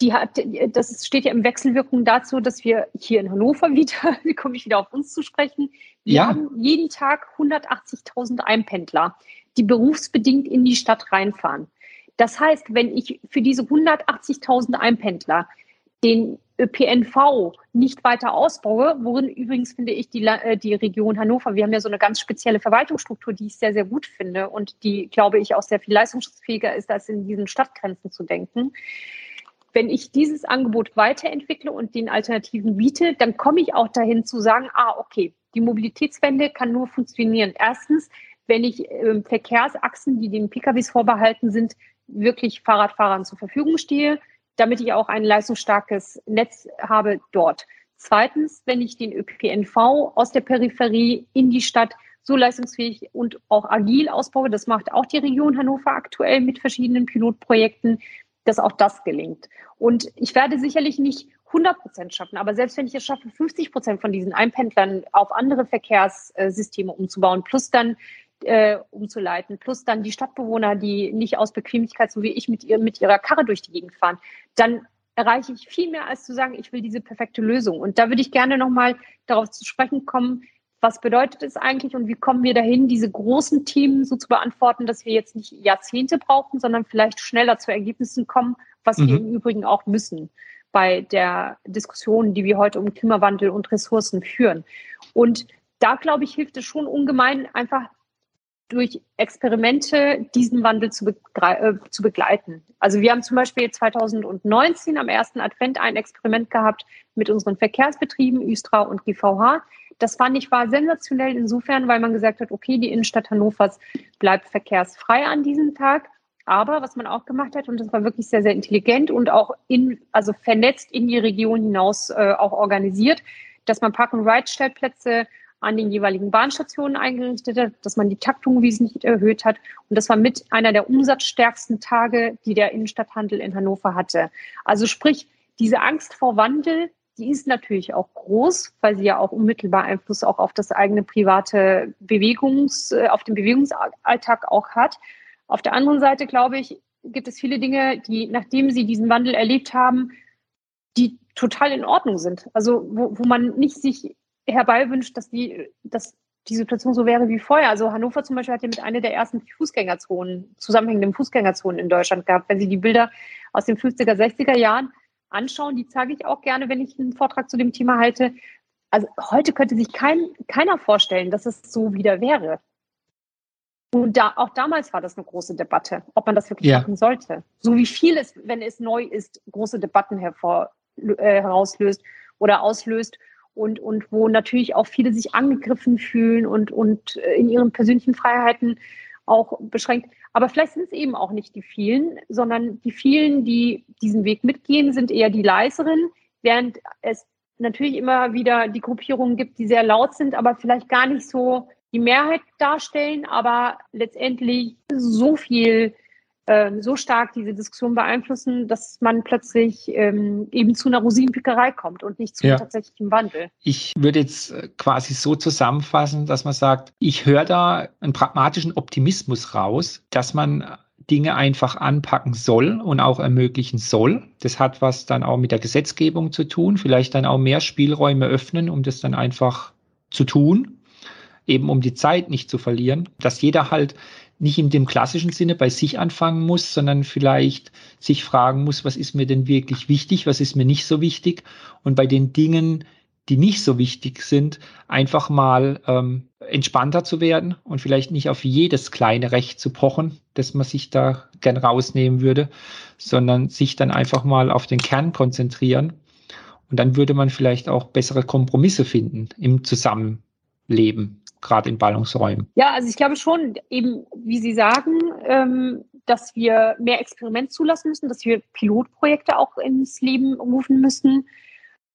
Die hat, das steht ja im Wechselwirkung dazu, dass wir hier in Hannover wieder, <laughs> komme ich wieder auf uns zu sprechen, wir ja. haben jeden Tag 180.000 Einpendler, die berufsbedingt in die Stadt reinfahren. Das heißt, wenn ich für diese 180.000 Einpendler den ÖPNV nicht weiter ausbaue, worin übrigens finde ich die, äh, die Region Hannover, wir haben ja so eine ganz spezielle Verwaltungsstruktur, die ich sehr, sehr gut finde und die, glaube ich, auch sehr viel leistungsfähiger ist, als in diesen Stadtgrenzen zu denken. Wenn ich dieses Angebot weiterentwickle und den Alternativen biete, dann komme ich auch dahin zu sagen, ah, okay, die Mobilitätswende kann nur funktionieren. Erstens, wenn ich äh, Verkehrsachsen, die den PKWs vorbehalten sind, wirklich Fahrradfahrern zur Verfügung stehe damit ich auch ein leistungsstarkes Netz habe dort. Zweitens, wenn ich den ÖPNV aus der Peripherie in die Stadt so leistungsfähig und auch agil ausbaue, das macht auch die Region Hannover aktuell mit verschiedenen Pilotprojekten, dass auch das gelingt. Und ich werde sicherlich nicht 100 Prozent schaffen, aber selbst wenn ich es schaffe, 50 Prozent von diesen Einpendlern auf andere Verkehrssysteme umzubauen, plus dann äh, umzuleiten, plus dann die Stadtbewohner, die nicht aus Bequemlichkeit, so wie ich, mit, ihr, mit ihrer Karre durch die Gegend fahren, dann erreiche ich viel mehr, als zu sagen, ich will diese perfekte Lösung. Und da würde ich gerne nochmal darauf zu sprechen kommen, was bedeutet es eigentlich und wie kommen wir dahin, diese großen Themen so zu beantworten, dass wir jetzt nicht Jahrzehnte brauchen, sondern vielleicht schneller zu Ergebnissen kommen, was mhm. wir im Übrigen auch müssen bei der Diskussion, die wir heute um Klimawandel und Ressourcen führen. Und da, glaube ich, hilft es schon ungemein, einfach durch Experimente diesen Wandel zu, äh, zu, begleiten. Also wir haben zum Beispiel 2019 am ersten Advent ein Experiment gehabt mit unseren Verkehrsbetrieben Üstra und GVH. Das fand ich war sensationell insofern, weil man gesagt hat, okay, die Innenstadt Hannovers bleibt verkehrsfrei an diesem Tag. Aber was man auch gemacht hat, und das war wirklich sehr, sehr intelligent und auch in, also vernetzt in die Region hinaus äh, auch organisiert, dass man Park-and-Ride-Stellplätze an den jeweiligen Bahnstationen eingerichtet hat, dass man die Taktung wesentlich erhöht hat. Und das war mit einer der umsatzstärksten Tage, die der Innenstadthandel in Hannover hatte. Also sprich, diese Angst vor Wandel, die ist natürlich auch groß, weil sie ja auch unmittelbar Einfluss auch auf das eigene private Bewegungs, äh, auf den Bewegungsalltag auch hat. Auf der anderen Seite, glaube ich, gibt es viele Dinge, die, nachdem sie diesen Wandel erlebt haben, die total in Ordnung sind. Also wo, wo man nicht sich herbeiwünscht, dass die, dass die Situation so wäre wie vorher. Also Hannover zum Beispiel hat ja mit einer der ersten Fußgängerzonen, zusammenhängenden Fußgängerzonen in Deutschland gehabt. Wenn Sie die Bilder aus den 50er, 60er Jahren anschauen, die zeige ich auch gerne, wenn ich einen Vortrag zu dem Thema halte. Also heute könnte sich kein, keiner vorstellen, dass es so wieder wäre. Und da, auch damals war das eine große Debatte, ob man das wirklich ja. machen sollte. So wie viel es, wenn es neu ist, große Debatten hervor, äh, herauslöst oder auslöst und, und wo natürlich auch viele sich angegriffen fühlen und, und äh, in ihren persönlichen Freiheiten auch beschränkt. Aber vielleicht sind es eben auch nicht die vielen, sondern die vielen, die diesen Weg mitgehen, sind eher die leiseren, während es natürlich immer wieder die Gruppierungen gibt, die sehr laut sind, aber vielleicht gar nicht so die Mehrheit darstellen, aber letztendlich so viel ähm, so stark diese Diskussion beeinflussen, dass man plötzlich ähm, eben zu einer Rosinenpickerei kommt und nicht zu ja. tatsächlichem Wandel. Ich würde jetzt äh, quasi so zusammenfassen, dass man sagt, ich höre da einen pragmatischen Optimismus raus, dass man Dinge einfach anpacken soll und auch ermöglichen soll. Das hat was dann auch mit der Gesetzgebung zu tun, vielleicht dann auch mehr Spielräume öffnen, um das dann einfach zu tun, eben um die Zeit nicht zu verlieren, dass jeder halt nicht in dem klassischen Sinne bei sich anfangen muss, sondern vielleicht sich fragen muss, was ist mir denn wirklich wichtig, was ist mir nicht so wichtig und bei den Dingen, die nicht so wichtig sind, einfach mal ähm, entspannter zu werden und vielleicht nicht auf jedes kleine Recht zu pochen, das man sich da gern rausnehmen würde, sondern sich dann einfach mal auf den Kern konzentrieren. Und dann würde man vielleicht auch bessere Kompromisse finden im Zusammenleben gerade in Ballungsräumen? Ja, also ich glaube schon, eben wie Sie sagen, ähm, dass wir mehr Experiment zulassen müssen, dass wir Pilotprojekte auch ins Leben rufen müssen.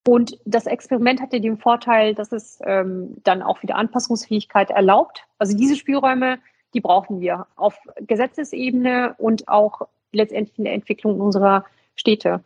Und das Experiment hat ja den Vorteil, dass es ähm, dann auch wieder Anpassungsfähigkeit erlaubt. Also diese Spielräume, die brauchen wir auf Gesetzesebene und auch letztendlich in der Entwicklung unserer Städte.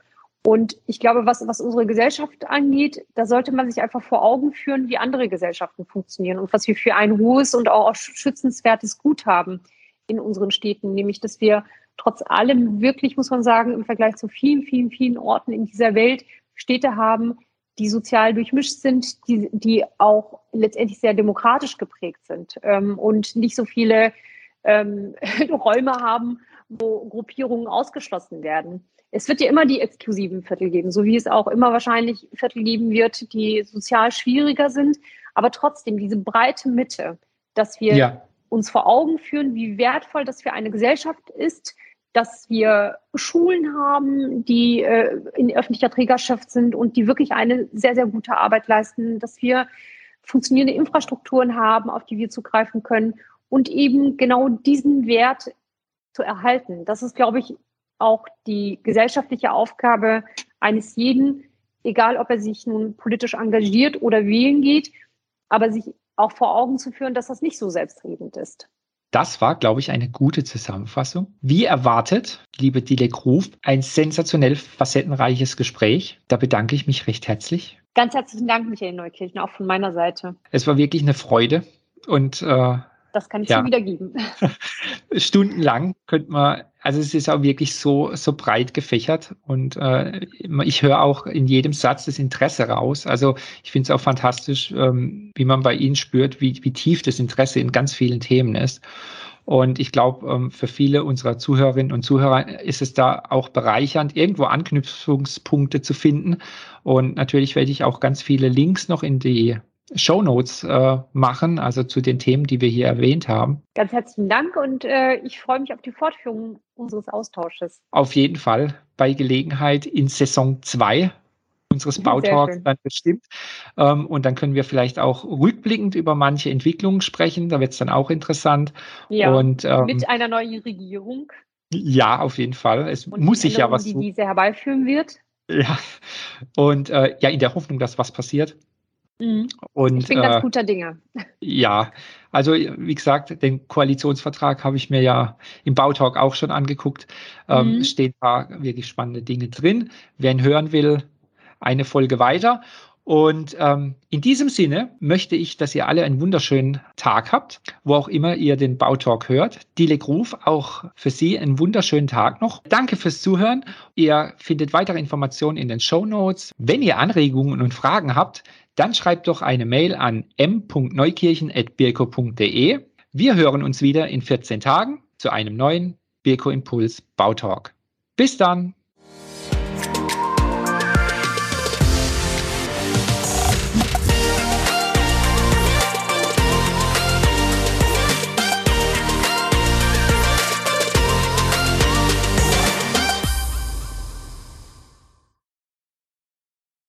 Und ich glaube, was, was unsere Gesellschaft angeht, da sollte man sich einfach vor Augen führen, wie andere Gesellschaften funktionieren und was wir für ein hohes und auch schützenswertes Gut haben. in unseren Städten, nämlich dass wir trotz allem wirklich, muss man sagen, im Vergleich zu vielen, vielen, vielen Orten in dieser Welt Städte haben, die sozial durchmischt sind, die, die auch letztendlich sehr demokratisch geprägt sind ähm, und nicht so viele ähm, <laughs> Räume haben, wo Gruppierungen ausgeschlossen werden. Es wird ja immer die exklusiven Viertel geben, so wie es auch immer wahrscheinlich Viertel geben wird, die sozial schwieriger sind. Aber trotzdem diese breite Mitte, dass wir ja. uns vor Augen führen, wie wertvoll das für eine Gesellschaft ist, dass wir Schulen haben, die äh, in öffentlicher Trägerschaft sind und die wirklich eine sehr, sehr gute Arbeit leisten, dass wir funktionierende Infrastrukturen haben, auf die wir zugreifen können und eben genau diesen Wert zu erhalten. Das ist, glaube ich, auch die gesellschaftliche Aufgabe eines jeden, egal ob er sich nun politisch engagiert oder wählen geht, aber sich auch vor Augen zu führen, dass das nicht so selbstredend ist. Das war, glaube ich, eine gute Zusammenfassung. Wie erwartet, liebe Dilek Ruf, ein sensationell facettenreiches Gespräch. Da bedanke ich mich recht herzlich. Ganz herzlichen Dank, Michael Neukirchen, auch von meiner Seite. Es war wirklich eine Freude und äh, das kann ich ja. so wiedergeben. <laughs> Stundenlang könnte man, also es ist auch wirklich so, so breit gefächert und äh, ich höre auch in jedem Satz das Interesse raus. Also ich finde es auch fantastisch, ähm, wie man bei Ihnen spürt, wie, wie tief das Interesse in ganz vielen Themen ist. Und ich glaube, ähm, für viele unserer Zuhörerinnen und Zuhörer ist es da auch bereichernd, irgendwo Anknüpfungspunkte zu finden. Und natürlich werde ich auch ganz viele Links noch in die Shownotes äh, machen, also zu den Themen, die wir hier erwähnt haben. Ganz herzlichen Dank und äh, ich freue mich auf die Fortführung unseres Austausches. Auf jeden Fall bei Gelegenheit in Saison 2 unseres Bautalks dann bestimmt. Ähm, und dann können wir vielleicht auch rückblickend über manche Entwicklungen sprechen. Da wird es dann auch interessant. Ja, und, ähm, mit einer neuen Regierung. Ja, auf jeden Fall. Es und muss sich ja was. Die diese herbeiführen wird. Ja, und äh, ja, in der Hoffnung, dass was passiert. Mhm. Und, ich bin ganz äh, guter Dinge. Ja, also wie gesagt, den Koalitionsvertrag habe ich mir ja im Bautalk auch schon angeguckt. Ähm, mhm. Stehen ein paar wirklich spannende Dinge drin. Wer ihn hören will, eine Folge weiter. Und ähm, in diesem Sinne möchte ich, dass ihr alle einen wunderschönen Tag habt, wo auch immer ihr den Bautalk hört. Dilek Ruf, auch für Sie einen wunderschönen Tag noch. Danke fürs Zuhören. Ihr findet weitere Informationen in den Show Notes. Wenn ihr Anregungen und Fragen habt, dann schreibt doch eine Mail an m.neukirchen.birko.de. Wir hören uns wieder in 14 Tagen zu einem neuen Birko Impuls Bautalk. Bis dann!